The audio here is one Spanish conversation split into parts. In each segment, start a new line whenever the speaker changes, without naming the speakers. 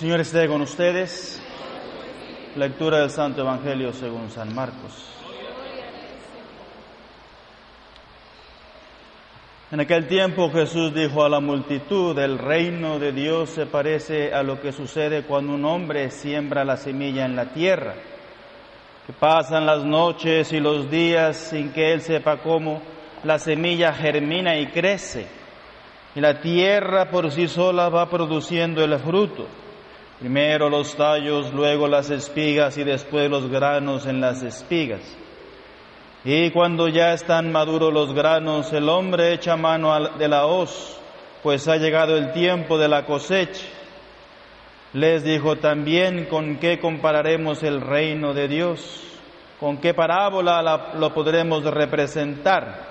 Señor esté con ustedes. Lectura del Santo Evangelio según San Marcos. En aquel tiempo Jesús dijo a la multitud, el reino de Dios se parece a lo que sucede cuando un hombre siembra la semilla en la tierra, que pasan las noches y los días sin que él sepa cómo la semilla germina y crece, y la tierra por sí sola va produciendo el fruto. Primero los tallos, luego las espigas y después los granos en las espigas. Y cuando ya están maduros los granos, el hombre echa mano de la hoz, pues ha llegado el tiempo de la cosecha. Les dijo también con qué compararemos el reino de Dios, con qué parábola lo podremos representar.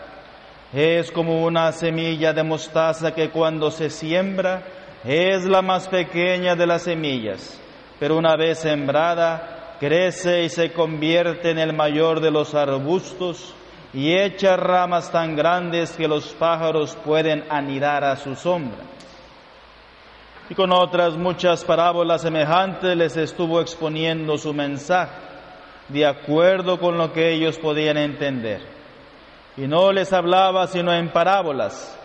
Es como una semilla de mostaza que cuando se siembra es la más pequeña de las semillas, pero una vez sembrada crece y se convierte en el mayor de los arbustos y echa ramas tan grandes que los pájaros pueden anidar a su sombra. Y con otras muchas parábolas semejantes les estuvo exponiendo su mensaje, de acuerdo con lo que ellos podían entender y no les hablaba sino en parábolas,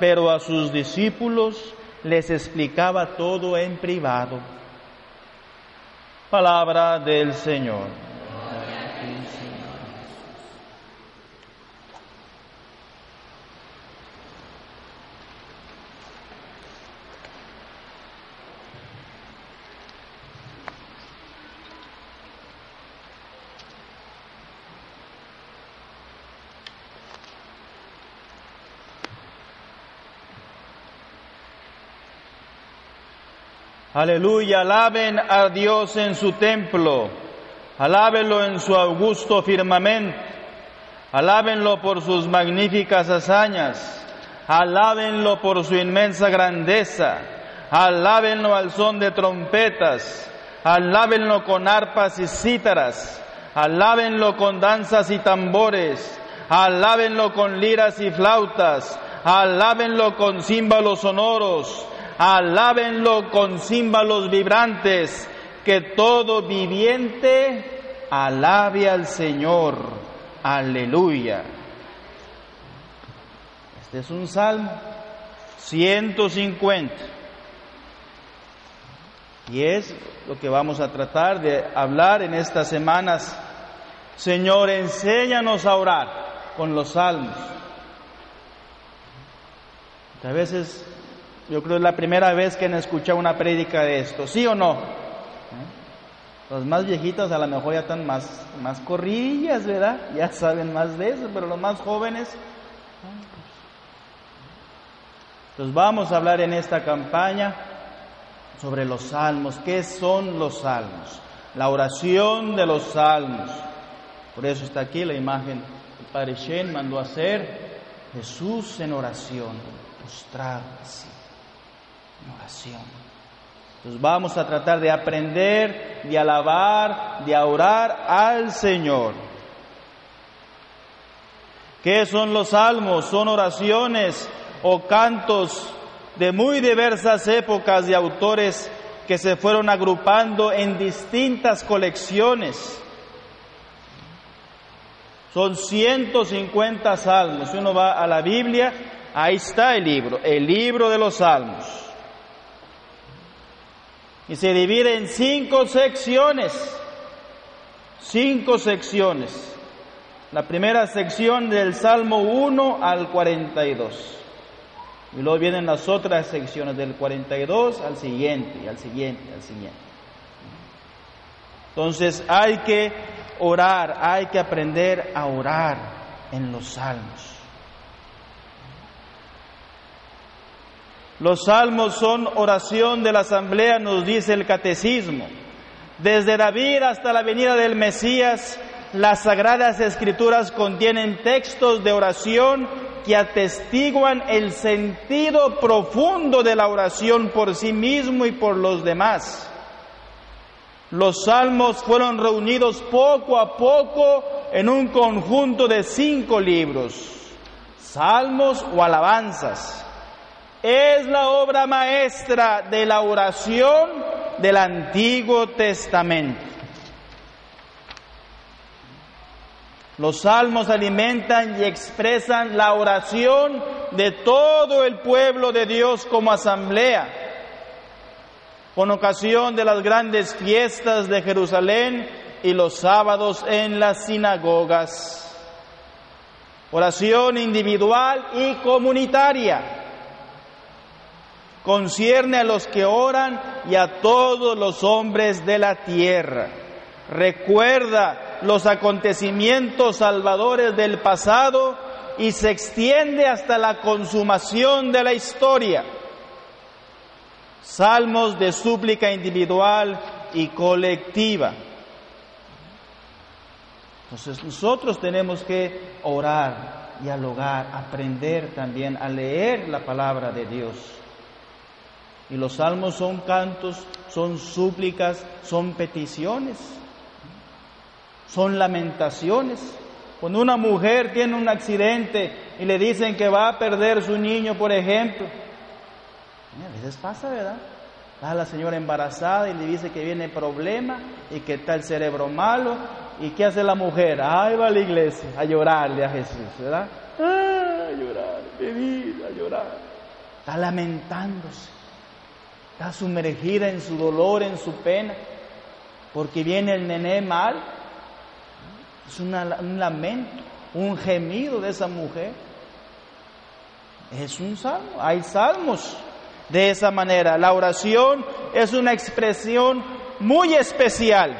pero a sus discípulos les explicaba todo en privado. Palabra del Señor. Aleluya, alaben a Dios en su templo, alábenlo en su augusto firmamento, alábenlo por sus magníficas hazañas, alábenlo por su inmensa grandeza, alábenlo al son de trompetas, alábenlo con arpas y cítaras, alábenlo con danzas y tambores, alábenlo con liras y flautas, alábenlo con címbalos sonoros, alábenlo con címbalos vibrantes, que todo viviente alabe al Señor. Aleluya. Este es un salmo 150. Y es lo que vamos a tratar de hablar en estas semanas. Señor, enséñanos a orar con los salmos. A veces yo creo que es la primera vez que han escuchado una prédica de esto, ¿sí o no? Los más viejitos a lo mejor ya están más, más corrillas, ¿verdad? Ya saben más de eso, pero los más jóvenes... Entonces vamos a hablar en esta campaña sobre los salmos. ¿Qué son los salmos? La oración de los salmos. Por eso está aquí la imagen que Padre Shen mandó hacer Jesús en oración, postrado así oración. Entonces vamos a tratar de aprender, de alabar, de orar al Señor. ¿Qué son los salmos? Son oraciones o cantos de muy diversas épocas de autores que se fueron agrupando en distintas colecciones. Son 150 salmos. Si uno va a la Biblia, ahí está el libro, el libro de los salmos y se divide en cinco secciones. Cinco secciones. La primera sección del Salmo 1 al 42. Y luego vienen las otras secciones del 42 al siguiente, al siguiente, al siguiente. Entonces hay que orar, hay que aprender a orar en los salmos. Los salmos son oración de la asamblea, nos dice el catecismo. Desde David hasta la venida del Mesías, las sagradas escrituras contienen textos de oración que atestiguan el sentido profundo de la oración por sí mismo y por los demás. Los salmos fueron reunidos poco a poco en un conjunto de cinco libros, salmos o alabanzas es la obra maestra de la oración del Antiguo Testamento. Los salmos alimentan y expresan la oración de todo el pueblo de Dios como asamblea. Con ocasión de las grandes fiestas de Jerusalén y los sábados en las sinagogas. Oración individual y comunitaria. Concierne a los que oran y a todos los hombres de la tierra. Recuerda los acontecimientos salvadores del pasado y se extiende hasta la consumación de la historia. Salmos de súplica individual y colectiva. Entonces nosotros tenemos que orar, dialogar, aprender también a leer la palabra de Dios. Y los salmos son cantos, son súplicas, son peticiones, son lamentaciones. Cuando una mujer tiene un accidente y le dicen que va a perder su niño, por ejemplo, a veces pasa, ¿verdad? Va la señora embarazada y le dice que viene problema y que está el cerebro malo ¿Y qué hace la mujer? Ay, va a la iglesia a llorarle a Jesús, ¿verdad? a llorar, venir a llorar. Está lamentándose, está sumergida en su dolor, en su pena, porque viene el nené mal. Es un lamento, un gemido de esa mujer. Es un salmo, hay salmos de esa manera. La oración es una expresión muy especial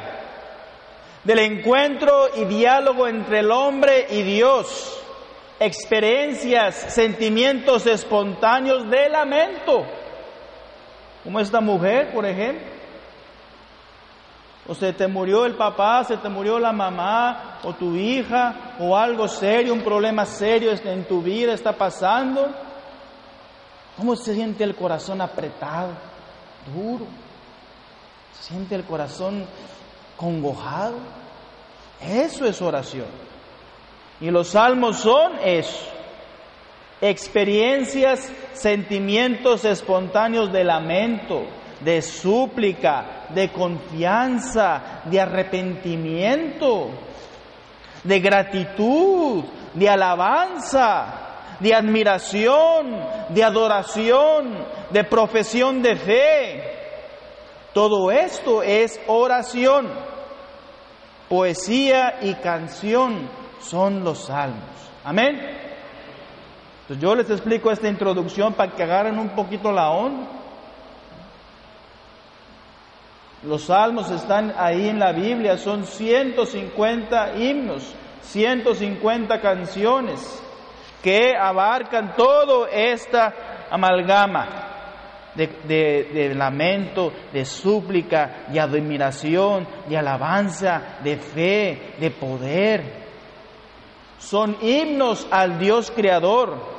del encuentro y diálogo entre el hombre y Dios, experiencias, sentimientos espontáneos de lamento, como esta mujer, por ejemplo. O se te murió el papá, se te murió la mamá, o tu hija, o algo serio, un problema serio en tu vida está pasando. ¿Cómo se siente el corazón apretado, duro? Se siente el corazón congojado. Eso es oración. Y los salmos son eso. Experiencias, sentimientos espontáneos de lamento, de súplica, de confianza, de arrepentimiento, de gratitud, de alabanza, de admiración, de adoración, de profesión de fe. Todo esto es oración. Poesía y canción son los salmos. Amén. Entonces yo les explico esta introducción para que agarren un poquito la onda. Los salmos están ahí en la Biblia, son 150 himnos, 150 canciones que abarcan toda esta amalgama de, lamento, de súplica, de admiración, de alabanza, de fe, de poder. Son himnos al Dios Creador.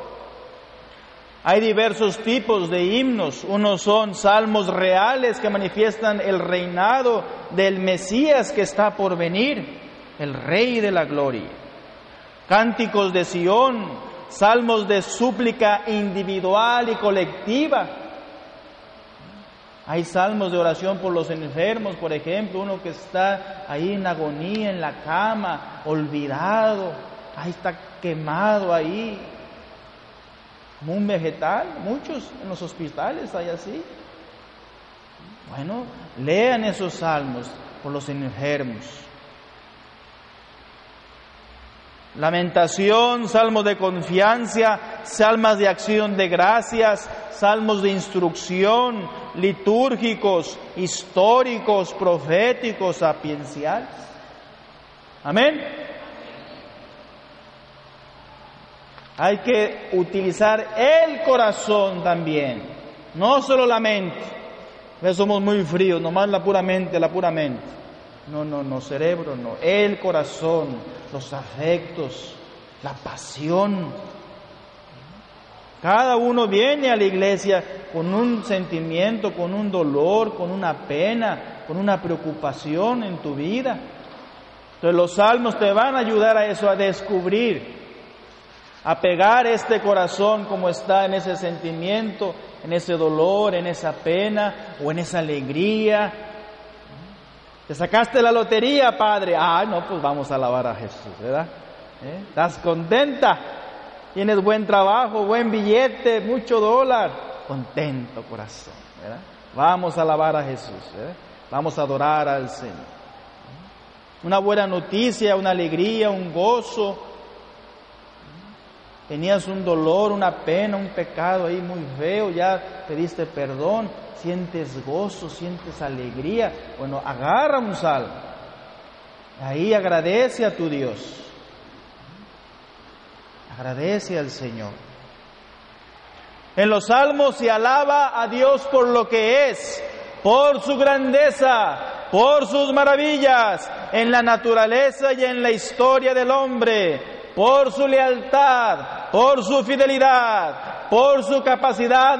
Hay diversos tipos de himnos. Unos son salmos reales que manifiestan el reinado del Mesías que está por venir, el Rey de la Gloria. Cánticos de Sión, salmos de súplica individual y colectiva hay salmos de oración por los enfermos, por ejemplo, uno que está ahí en agonía, en la cama, olvidado, ahí está quemado ahí, un vegetal. Muchos en los hospitales hay así. Bueno, lean esos salmos por los enfermos. Lamentación, salmos de confianza, salmos de acción de gracias, salmos de instrucción, litúrgicos, históricos, proféticos, sapienciales. Amén. Hay que utilizar el corazón también, no solo la mente. Somos muy fríos, nomás la pura mente, la pura mente. No, no, no, cerebro, no. El corazón, los afectos, la pasión. Cada uno viene a la iglesia con un sentimiento, con un dolor, con una pena, con una preocupación en tu vida. Entonces los salmos te van a ayudar a eso, a descubrir, a pegar este corazón como está en ese sentimiento en ese dolor, en esa pena o en esa alegría. Te sacaste la lotería, Padre. Ah, no, pues vamos a alabar a Jesús, ¿verdad? ¿Eh? ¿Estás contenta? Tienes buen trabajo, buen billete, mucho dólar. Contento corazón, ¿verdad? Vamos a alabar a Jesús, ¿verdad? Vamos a adorar al Señor. Una buena noticia, una alegría, un gozo. Tenías un dolor, una pena, un pecado ahí muy feo, ya pediste perdón, sientes gozo, sientes alegría. Bueno, agarra un salmo. Ahí agradece a tu Dios. Agradece al Señor. En los salmos se alaba a Dios por lo que es, por su grandeza, por sus maravillas, en la naturaleza y en la historia del hombre, por su lealtad, por su fidelidad, por su capacidad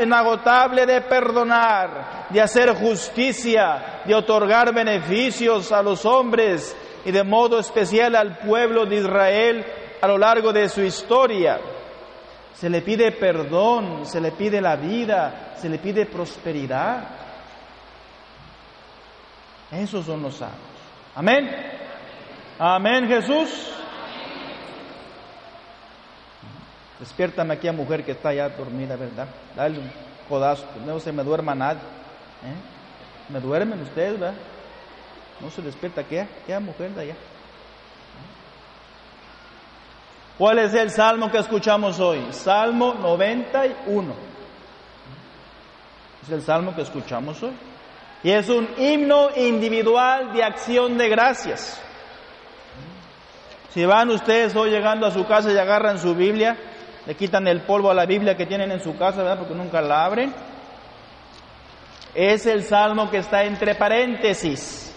inagotable de perdonar, de hacer justicia, de otorgar beneficios a los hombres y de modo especial al pueblo de Israel a lo largo de su historia. Se le pide perdón, se le pide la vida, se le pide prosperidad. Esos son los salmos. Amén. Amén, Jesús. Despiértame aquí a mujer que está ya dormida, ¿verdad? Dale un codazo, no se me duerma nadie. ¿eh? ¿Me duermen ustedes, verdad? No se despierta, ¿qué? ¿Qué mujer de allá? ¿Cuál es el salmo que escuchamos hoy? Salmo 91. Es el salmo que escuchamos hoy. Y es un himno individual de acción de gracias. Si van ustedes hoy llegando a su casa y agarran su Biblia, le quitan el polvo a la Biblia que tienen en su casa, ¿verdad? Porque nunca la abren. Es el salmo que está entre paréntesis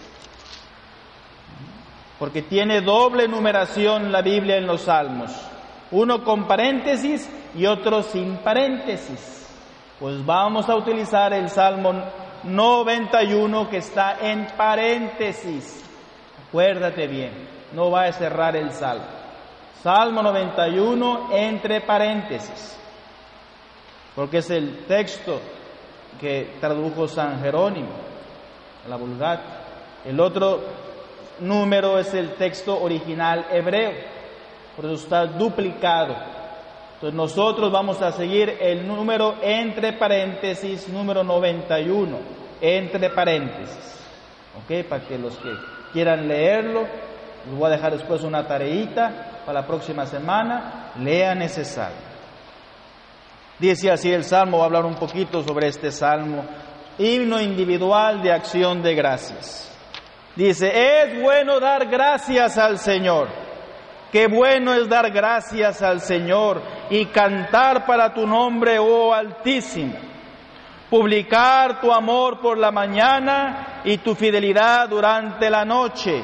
porque tiene doble numeración la Biblia en los salmos, uno con paréntesis y otro sin paréntesis. Pues vamos a utilizar el Salmo 91 que está en paréntesis. Acuérdate bien, no va a cerrar el Salmo. Salmo 91 entre paréntesis, porque es el texto que tradujo San Jerónimo, la Vulgata. El otro número es el texto original hebreo, por eso está duplicado. Entonces nosotros vamos a seguir el número entre paréntesis, número 91, entre paréntesis. ¿Ok? Para que los que quieran leerlo, les voy a dejar después una tareita para la próxima semana, lea necesario. Dice así el Salmo, voy a hablar un poquito sobre este Salmo, himno individual de acción de gracias. Dice, es bueno dar gracias al Señor. Qué bueno es dar gracias al Señor y cantar para tu nombre, oh Altísimo. Publicar tu amor por la mañana y tu fidelidad durante la noche.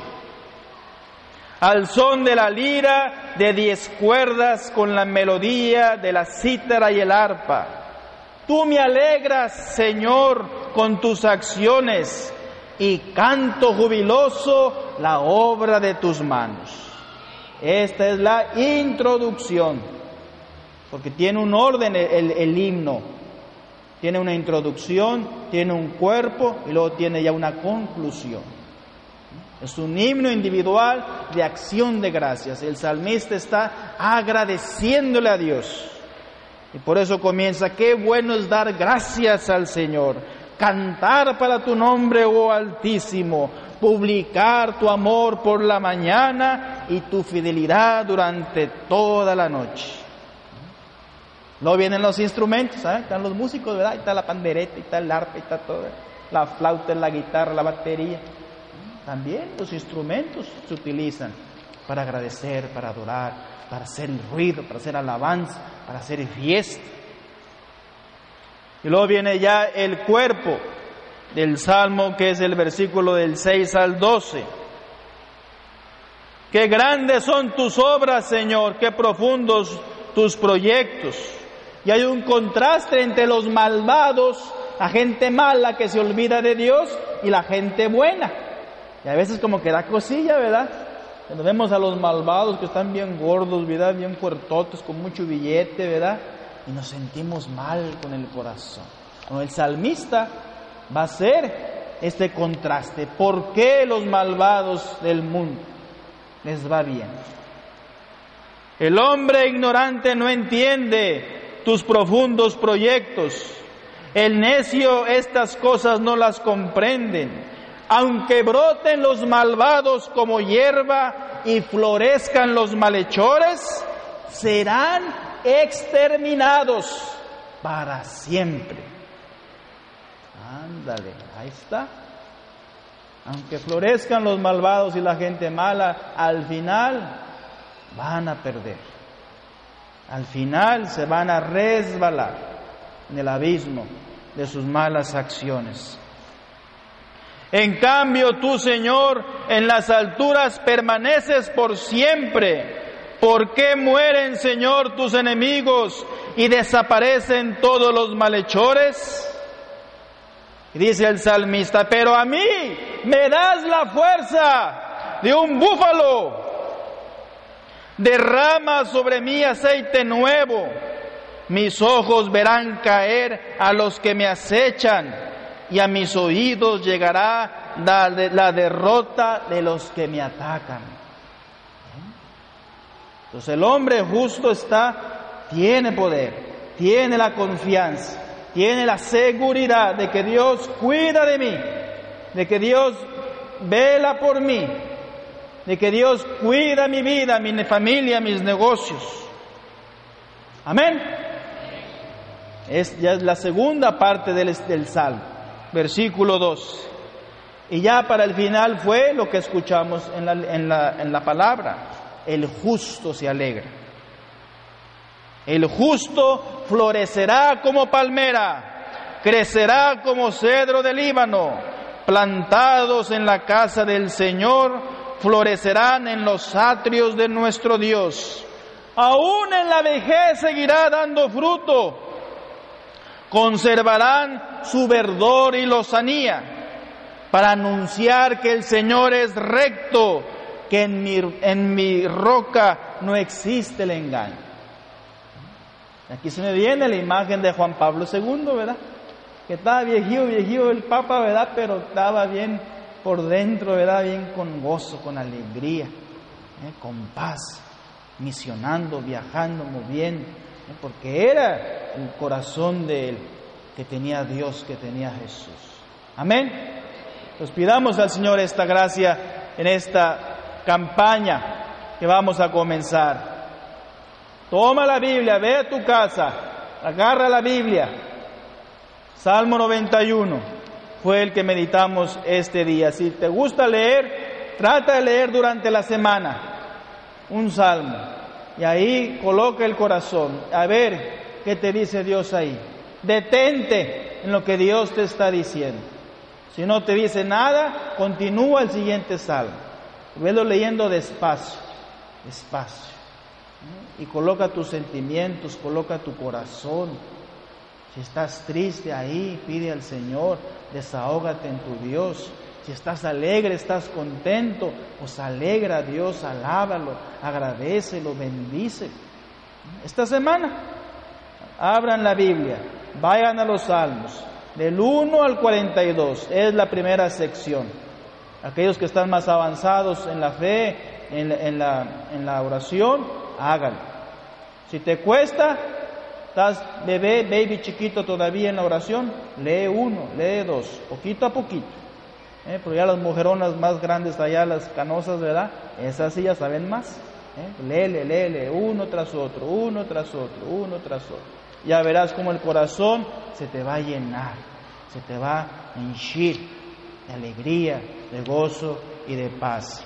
Al son de la lira de diez cuerdas con la melodía de la cítara y el arpa. Tú me alegras, Señor, con tus acciones y canto jubiloso la obra de tus manos. Esta es la introducción, porque tiene un orden el, himno. Tiene una introducción, tiene un cuerpo y luego tiene ya una conclusión. Es un himno individual de acción de gracias. El salmista está agradeciéndole a Dios. Y por eso comienza, qué bueno es dar gracias al Señor cantar para tu nombre, oh Altísimo, publicar tu amor por la mañana y tu fidelidad durante toda la noche. No vienen los instrumentos, ¿eh? están los músicos, ¿verdad? está la pandereta, y está el arpa, y está todo, la flauta, la guitarra, la batería. También los instrumentos se utilizan para agradecer, para adorar, para hacer ruido, para hacer alabanza, para hacer fiesta. Y luego viene ya el cuerpo del Salmo, que es el versículo del 6 al 12. Qué grandes son tus obras, Señor, qué profundos tus proyectos. Y hay un contraste entre los malvados, la gente mala que se olvida de Dios, y la gente buena. Y a veces como que da cosilla, ¿verdad? Cuando vemos a los malvados que están bien gordos, ¿verdad? Bien fuertotes, con mucho billete, ¿verdad? y nos sentimos mal con el corazón. El salmista va a ser este contraste. ¿Por qué los malvados del mundo les va bien? El hombre ignorante no entiende tus profundos proyectos. El necio estas cosas no las comprenden. Aunque broten los malvados como hierba y florezcan los malhechores, serán exterminados para siempre. Ándale, ahí está. Aunque florezcan los malvados y la gente mala, al final van a perder. Al final se van a resbalar en el abismo de sus malas acciones. En cambio, tú, Señor, en las alturas permaneces por siempre. ¿Por qué mueren, Señor, tus enemigos y desaparecen todos los malhechores? Dice el salmista, pero a mí me das la fuerza de un búfalo. Derrama sobre mí aceite nuevo. Mis ojos verán caer a los que me acechan y a mis oídos llegará la, derrota de los que me atacan. Entonces el hombre justo está, tiene poder, tiene la confianza tiene la seguridad de que Dios cuida de mí, de que Dios vela por mí, de que Dios cuida mi vida, mi familia, mis negocios. Amén. Es ya la segunda parte del, del Salmo, versículo 2. Y ya para el final fue lo que escuchamos en la, en la, en la palabra, el justo se alegra. El justo florecerá como palmera, crecerá como cedro del Líbano, plantados en la casa del Señor, florecerán en los atrios de nuestro Dios. Aún en la vejez seguirá dando fruto, conservarán su verdor y lozanía, para anunciar que el Señor es recto, que en mi, en mi roca no existe el engaño. Aquí se me viene la imagen de Juan Pablo II, ¿verdad? Que estaba viejío, viejío el Papa, ¿verdad? Pero estaba bien por dentro, ¿verdad? Bien con gozo, con alegría, ¿eh? con paz, misionando, viajando, moviendo, ¿eh? porque era el corazón de él que tenía Dios, que tenía Jesús. Amén. Pues pidamos al Señor esta gracia en esta campaña que vamos a comenzar. Toma la Biblia, ve a tu casa, agarra la Biblia. Salmo 91 fue el que meditamos este día. Si te gusta leer, trata de leer durante la semana un salmo. Y ahí coloca el corazón. A ver qué te dice Dios ahí. Detente en lo que Dios te está diciendo. Si no te dice nada, continúa el siguiente salmo. Velo leyendo despacio, despacio y coloca tus sentimientos, coloca tu corazón. Si estás triste ahí, pide al Señor, desahógate en tu Dios. Si estás alegre, estás contento, pues alegra a Dios, alábalo, agradecelo, bendice. Esta semana, abran la Biblia, vayan a los Salmos, del 1 al 42, es la primera sección. Aquellos que están más avanzados en la fe, en la, en la oración, háganlo. Si te cuesta, estás bebé, baby chiquito todavía en la oración, lee uno, lee dos, poquito a poquito. ¿Eh? Pero ya las mujeronas más grandes allá, las canosas, ¿verdad? Esas sí ya saben más. ¿eh? Léele, léele, uno tras otro, uno tras otro, uno tras otro. Ya verás cómo el corazón se te va a llenar, se te va a henchir de alegría, de gozo y de paz.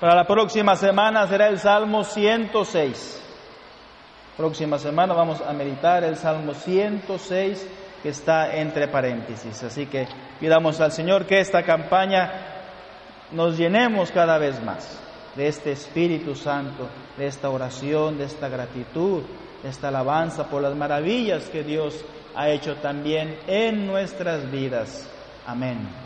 Para la próxima semana será el Salmo 106. Próxima semana vamos a meditar el Salmo 106 está entre paréntesis. Así que pidamos al Señor que esta campaña nos llenemos cada vez más de este Espíritu Santo, de esta oración, de esta gratitud, de esta alabanza por las maravillas que Dios ha hecho también en nuestras vidas. Amén.